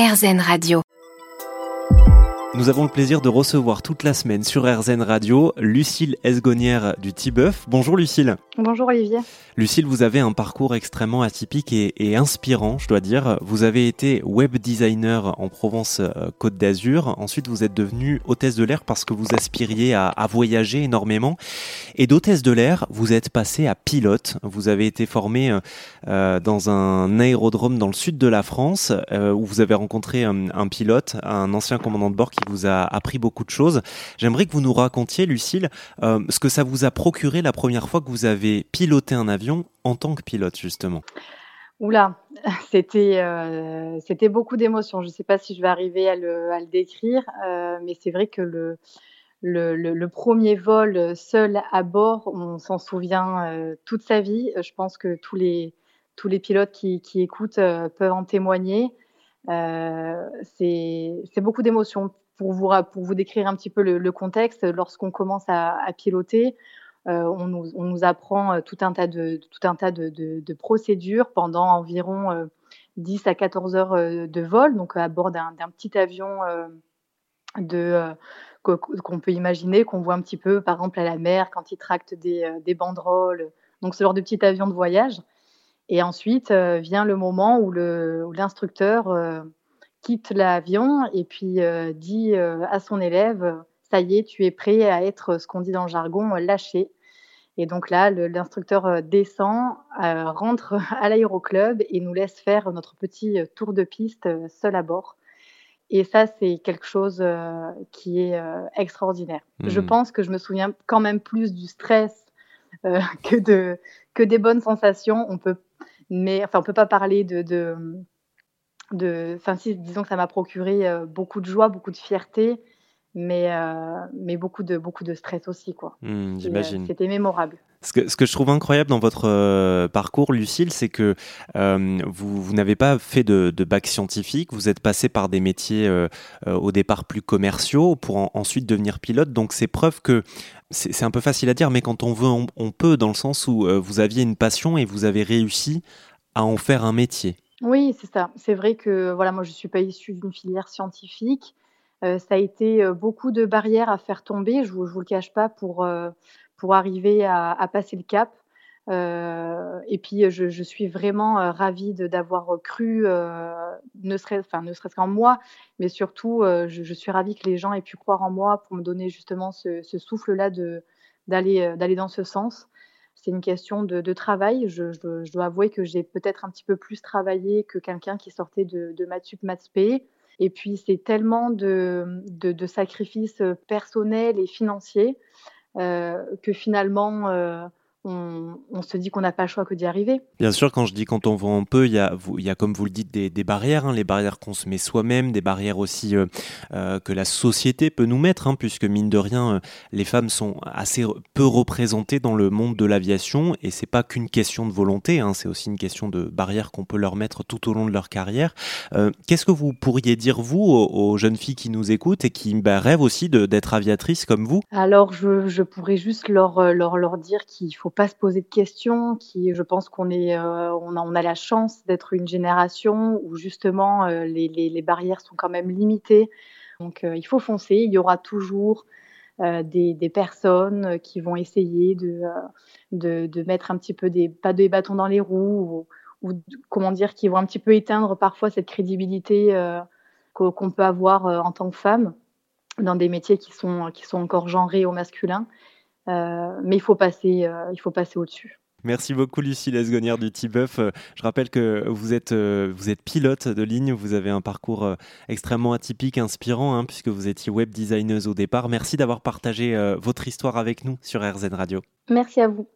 RZN Radio. Nous avons le plaisir de recevoir toute la semaine sur RZN Radio Lucille Esgonnière du Tibeuf. Bonjour Lucille. Bonjour Olivier. Lucille, vous avez un parcours extrêmement atypique et, inspirant, je dois dire. Vous avez été web designer en Provence-Côte euh, d'Azur. Ensuite, vous êtes devenue hôtesse de l'air parce que vous aspiriez à, voyager énormément. Et d'hôtesse de l'air, vous êtes passée à pilote. Vous avez été formée euh, euh, dans un aérodrome dans le sud de la France où vous avez rencontré un, un pilote, un ancien commandant de bord qui vous a appris beaucoup de choses. J'aimerais que vous nous racontiez, Lucille, euh, ce que ça vous a procuré la première fois que vous avez piloté un avion en tant que pilote, justement. Oula, c'était euh, c'était beaucoup d'émotions. Je ne sais pas si je vais arriver à le, décrire, euh, mais c'est vrai que le, premier vol seul à bord, on s'en souvient toute sa vie. Je pense que tous les, tous les pilotes qui, qui écoutent peuvent en témoigner. c'est beaucoup d'émotions pour vous, décrire un petit peu le, contexte, lorsqu'on commence à, piloter, euh, on, nous, apprend euh, tout un tas de, procédures pendant environ 10 euh, à 14 heures de vol, donc à bord d'un petit avion qu'on peut imaginer, qu'on voit un petit peu, par exemple, à la mer, quand ils tractent des, des banderoles, donc ce genre de petit avion de voyage. Et ensuite vient le moment où l'instructeur quitte l'avion et puis euh, dit euh, à son élève ça y est, tu es prêt à être ce qu'on dit dans le jargon lâché. Et donc là, l'instructeur euh, descend, rentre à l'aéroclub et nous laisse faire notre petit tour de piste seul à bord. Et ça, c'est quelque chose qui est extraordinaire. Je mmh. pense que je me souviens quand même plus du stress que, de, que des bonnes sensations. On peut, mais enfin, on peut pas parler de, de de, enfin si, disons que ça m'a procuré euh, beaucoup de joie, beaucoup de fierté, mais, euh, mais beaucoup, de, beaucoup de stress aussi. quoi. Mmh, j'imagine. C'était mémorable. Ce que, ce que, je trouve incroyable dans votre euh, parcours, Lucille, c'est que vous, vous n'avez pas fait de, de, bac scientifique, vous êtes passé par des métiers au départ plus commerciaux pour ensuite devenir pilote. Donc c'est preuve que c'est un peu facile à dire, mais quand on veut, on, on peut, dans le sens où vous aviez une passion et vous avez réussi à en faire un métier. Oui, c'est ça. C'est vrai que voilà, moi je suis pas issue d'une filière scientifique. Euh, ça a été euh, beaucoup de barrières à faire tomber, je vous, vous le cache pas, pour, euh, pour arriver à, passer le cap. et puis je, suis vraiment ravie d'avoir cru, ne serait-ce ne serait-ce qu'en moi, mais surtout je, suis ravie que les gens aient pu croire en moi pour me donner justement ce, ce souffle-là d'aller dans ce sens c'est une question de, travail. Je, dois avouer que j'ai peut-être un petit peu plus travaillé que quelqu'un qui sortait de, de Matspé. Et puis, c'est tellement de, sacrifices personnels et financiers euh, que finalement, euh, on, se dit qu'on n'a pas le choix que d'y arriver. Bien sûr, quand je dis quand on vend un peu, il y a, il y a comme vous le dites, des, barrières, hein, les barrières qu'on se met soi-même, des barrières aussi euh, euh, que la société peut nous mettre, hein, puisque mine de rien, euh, les femmes sont assez peu représentées dans le monde de l'aviation, et c'est pas qu'une question de volonté, hein, c'est aussi une question de barrières qu'on peut leur mettre tout au long de leur carrière. Qu'est-ce que vous pourriez dire, vous, aux, jeunes filles qui nous écoutent et qui bah, rêvent aussi d'être aviatrices comme vous? Alors, je, pourrais juste leur, leur, leur dire qu'il faut pas se poser de questions, qui, je pense qu'on est, euh, on, a, on, a, la chance d'être une génération où justement euh, les, les, barrières sont quand même limitées. Donc euh, il faut foncer. Il y aura toujours des, des, personnes qui vont essayer de, de, mettre un petit peu des pas des bâtons dans les roues ou, ou, comment dire qui vont un petit peu éteindre parfois cette crédibilité qu'on peut avoir en tant que femme dans des métiers qui sont qui sont encore genrés au masculin. Euh, mais il faut passer, euh, il faut passer au-dessus. Merci beaucoup Lucie Lesgonnière du T-Buff. Euh, je rappelle que vous êtes, vous êtes pilote de ligne, vous avez un parcours extrêmement atypique, inspirant, hein, puisque vous étiez web designeuse au départ. Merci d'avoir partagé votre histoire avec nous sur RZN Radio. Merci à vous.